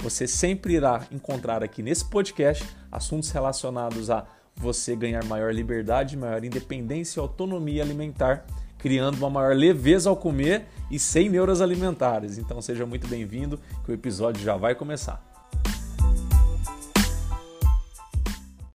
Você sempre irá encontrar aqui nesse podcast assuntos relacionados a você ganhar maior liberdade, maior independência e autonomia alimentar, criando uma maior leveza ao comer e sem neuras alimentares. Então seja muito bem-vindo, que o episódio já vai começar.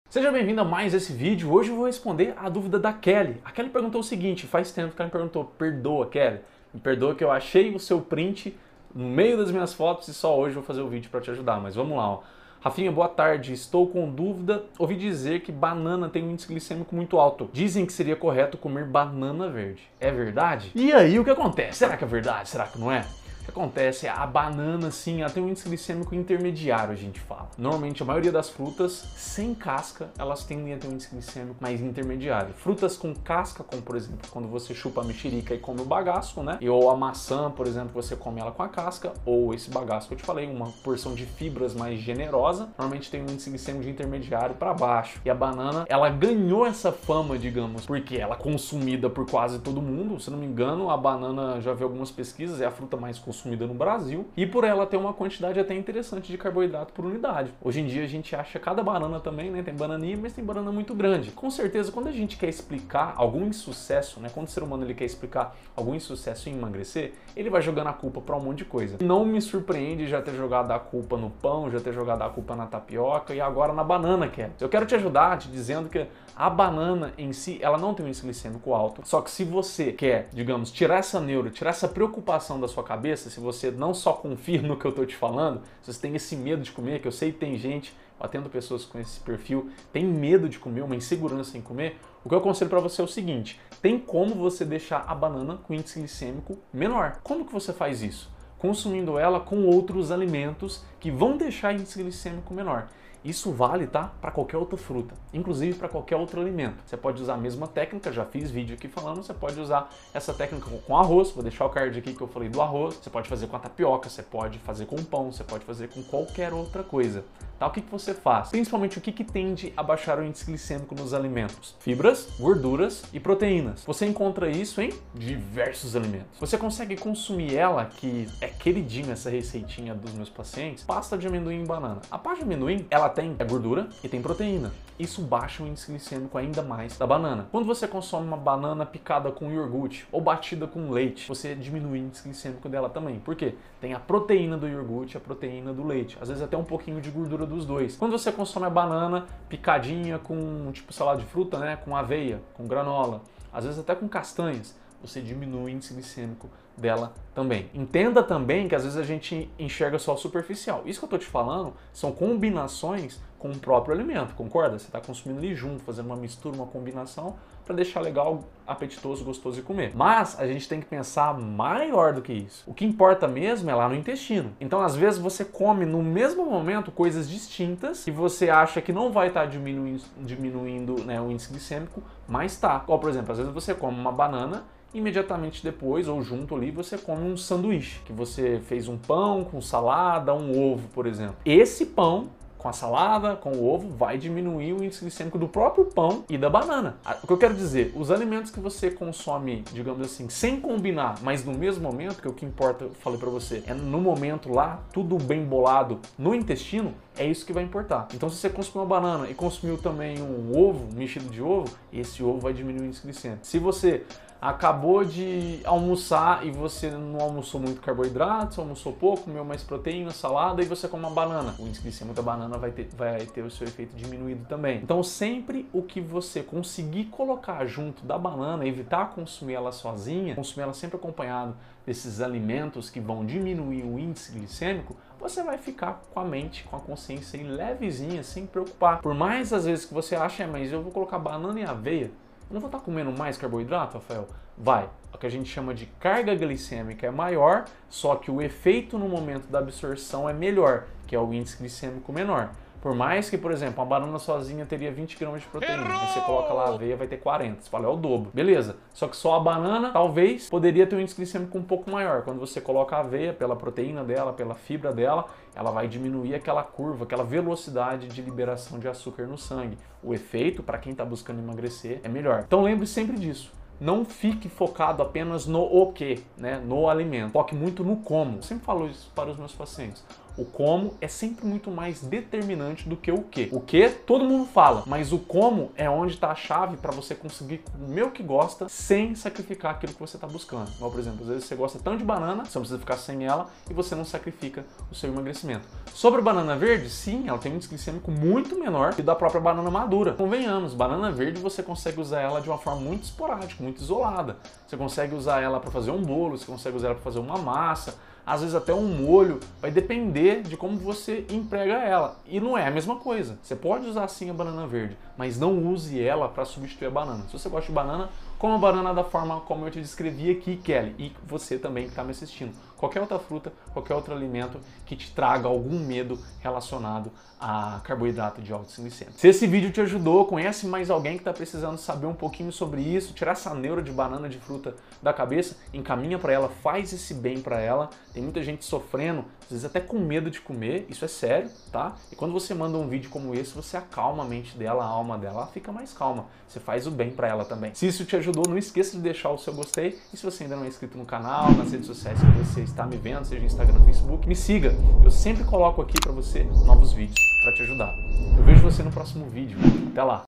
Seja bem-vindo a mais esse vídeo. Hoje eu vou responder a dúvida da Kelly. A Kelly perguntou o seguinte: faz tempo que ela me perguntou, perdoa, Kelly. Me perdoa que eu achei o seu print no meio das minhas fotos e só hoje vou fazer o vídeo para te ajudar. Mas vamos lá. Ó. Rafinha, boa tarde. Estou com dúvida. Ouvi dizer que banana tem um índice glicêmico muito alto. Dizem que seria correto comer banana verde. É verdade? E aí o que acontece? Será que é verdade? Será que não é? Que acontece? A banana, sim, ela tem um índice glicêmico intermediário, a gente fala. Normalmente, a maioria das frutas sem casca, elas tendem a ter um índice glicêmico mais intermediário. Frutas com casca, como por exemplo, quando você chupa a mexerica e come o bagaço, né? Ou a maçã, por exemplo, você come ela com a casca, ou esse bagaço que eu te falei, uma porção de fibras mais generosa, normalmente tem um índice glicêmico de intermediário para baixo. E a banana, ela ganhou essa fama, digamos, porque ela é consumida por quase todo mundo. Se não me engano, a banana, já vi algumas pesquisas, é a fruta mais consumida consumida no Brasil e por ela ter uma quantidade até interessante de carboidrato por unidade. Hoje em dia a gente acha cada banana também, né? Tem bananinha, mas tem banana muito grande. Com certeza, quando a gente quer explicar algum insucesso, né? Quando o ser humano ele quer explicar algum insucesso em emagrecer, ele vai jogando a culpa para um monte de coisa. Não me surpreende já ter jogado a culpa no pão, já ter jogado a culpa na tapioca e agora na banana, que é. Eu quero te ajudar te dizendo que a banana em si, ela não tem um índice glicêmico alto. Só que se você quer, digamos, tirar essa neuro, tirar essa preocupação da sua cabeça, se você não só confia no que eu estou te falando, se você tem esse medo de comer, que eu sei que tem gente, atendo pessoas com esse perfil, tem medo de comer, uma insegurança em comer, o que eu aconselho para você é o seguinte: tem como você deixar a banana com índice glicêmico menor. Como que você faz isso? Consumindo ela com outros alimentos que vão deixar índice glicêmico menor. Isso vale, tá? Para qualquer outra fruta, inclusive para qualquer outro alimento. Você pode usar a mesma técnica, já fiz vídeo aqui falando, você pode usar essa técnica com arroz, vou deixar o card aqui que eu falei do arroz, você pode fazer com a tapioca, você pode fazer com pão, você pode fazer com qualquer outra coisa. Tá? O que, que você faz? Principalmente o que, que tende a baixar o índice glicêmico nos alimentos? Fibras, gorduras e proteínas. Você encontra isso em diversos alimentos. Você consegue consumir ela, que é queridinha essa receitinha dos meus pacientes, pasta de amendoim e banana. A pasta de amendoim, ela tem gordura e tem proteína. Isso baixa o índice glicêmico ainda mais da banana. Quando você consome uma banana picada com iogurte ou batida com leite, você diminui o índice glicêmico dela também. Por quê? Tem a proteína do iogurte, a proteína do leite. Às vezes até um pouquinho de gordura dos dois. Quando você consome a banana picadinha com tipo salada de fruta, né, com aveia, com granola, às vezes até com castanhas, você diminui o índice glicêmico dela também. Entenda também que às vezes a gente enxerga só superficial. Isso que eu estou te falando são combinações com o próprio alimento, concorda? Você está consumindo ali junto, fazendo uma mistura, uma combinação para deixar legal, apetitoso, gostoso de comer. Mas a gente tem que pensar maior do que isso. O que importa mesmo é lá no intestino. Então, às vezes você come no mesmo momento coisas distintas e você acha que não vai estar tá diminuindo, diminuindo né, o índice glicêmico, mas está. Ou, por exemplo, às vezes você come uma banana imediatamente depois ou junto ali você come um sanduíche, que você fez um pão com salada, um ovo, por exemplo. Esse pão com a salada, com o ovo, vai diminuir o índice glicêmico do próprio pão e da banana. O que eu quero dizer, os alimentos que você consome, digamos assim, sem combinar, mas no mesmo momento, que é o que importa, eu falei para você, é no momento lá, tudo bem bolado no intestino, é isso que vai importar. Então, se você consumiu uma banana e consumiu também um ovo, mexido de ovo, esse ovo vai diminuir o índice glicêmico. Se você acabou de almoçar e você não almoçou muito carboidrato, almoçou pouco, comeu mais proteína, salada e você come uma banana. O índice glicêmico da banana vai ter, vai ter o seu efeito diminuído também. Então, sempre o que você conseguir colocar junto da banana, evitar consumir ela sozinha, consumir ela sempre acompanhado desses alimentos que vão diminuir o índice glicêmico, você vai ficar com a mente, com a consciência levezinha, sem preocupar. Por mais às vezes que você acha, é, mas eu vou colocar banana e aveia, eu não vou estar comendo mais carboidrato, Rafael? Vai. O que a gente chama de carga glicêmica é maior, só que o efeito no momento da absorção é melhor, que é o índice glicêmico menor. Por mais que, por exemplo, uma banana sozinha teria 20 gramas de proteína, Errou! aí você coloca lá a aveia, vai ter 40. Você fala, é o dobro. Beleza. Só que só a banana, talvez, poderia ter um índice glicêmico um pouco maior. Quando você coloca a aveia, pela proteína dela, pela fibra dela, ela vai diminuir aquela curva, aquela velocidade de liberação de açúcar no sangue. O efeito, para quem está buscando emagrecer, é melhor. Então lembre sempre disso não fique focado apenas no o que, né, no alimento. Foque muito no como. Eu sempre falo isso para os meus pacientes. O como é sempre muito mais determinante do que o que. O que todo mundo fala, mas o como é onde está a chave para você conseguir comer o que gosta sem sacrificar aquilo que você está buscando. Igual, por exemplo, às vezes você gosta tanto de banana, você não precisa ficar sem ela e você não sacrifica o seu emagrecimento. Sobre a banana verde, sim, ela tem um índice glicêmico muito menor que da própria banana madura. Convenhamos, banana verde você consegue usar ela de uma forma muito esporádica, muito isolada. Você consegue usar ela para fazer um bolo, você consegue usar ela para fazer uma massa, às vezes até um molho, vai depender de como você emprega ela. E não é a mesma coisa. Você pode usar sim a banana verde, mas não use ela para substituir a banana. Se você gosta de banana, coma a banana da forma como eu te descrevi aqui, Kelly, e você também que está me assistindo. Qualquer outra fruta, qualquer outro alimento que te traga algum medo relacionado a carboidrato de alto glicemia. Se esse vídeo te ajudou, conhece mais alguém que está precisando saber um pouquinho sobre isso, tirar essa neura de banana de fruta da cabeça, encaminha para ela, faz esse bem para ela. Tem muita gente sofrendo, às vezes até com medo de comer, isso é sério, tá? E quando você manda um vídeo como esse, você acalma a mente dela, a alma dela, ela fica mais calma. Você faz o bem para ela também. Se isso te ajudou, não esqueça de deixar o seu gostei. E se você ainda não é inscrito no canal, nas redes sociais que você está me vendo, seja Instagram, Facebook, me siga. Eu sempre coloco aqui para você novos vídeos para te ajudar. Eu vejo você no próximo vídeo. Até lá!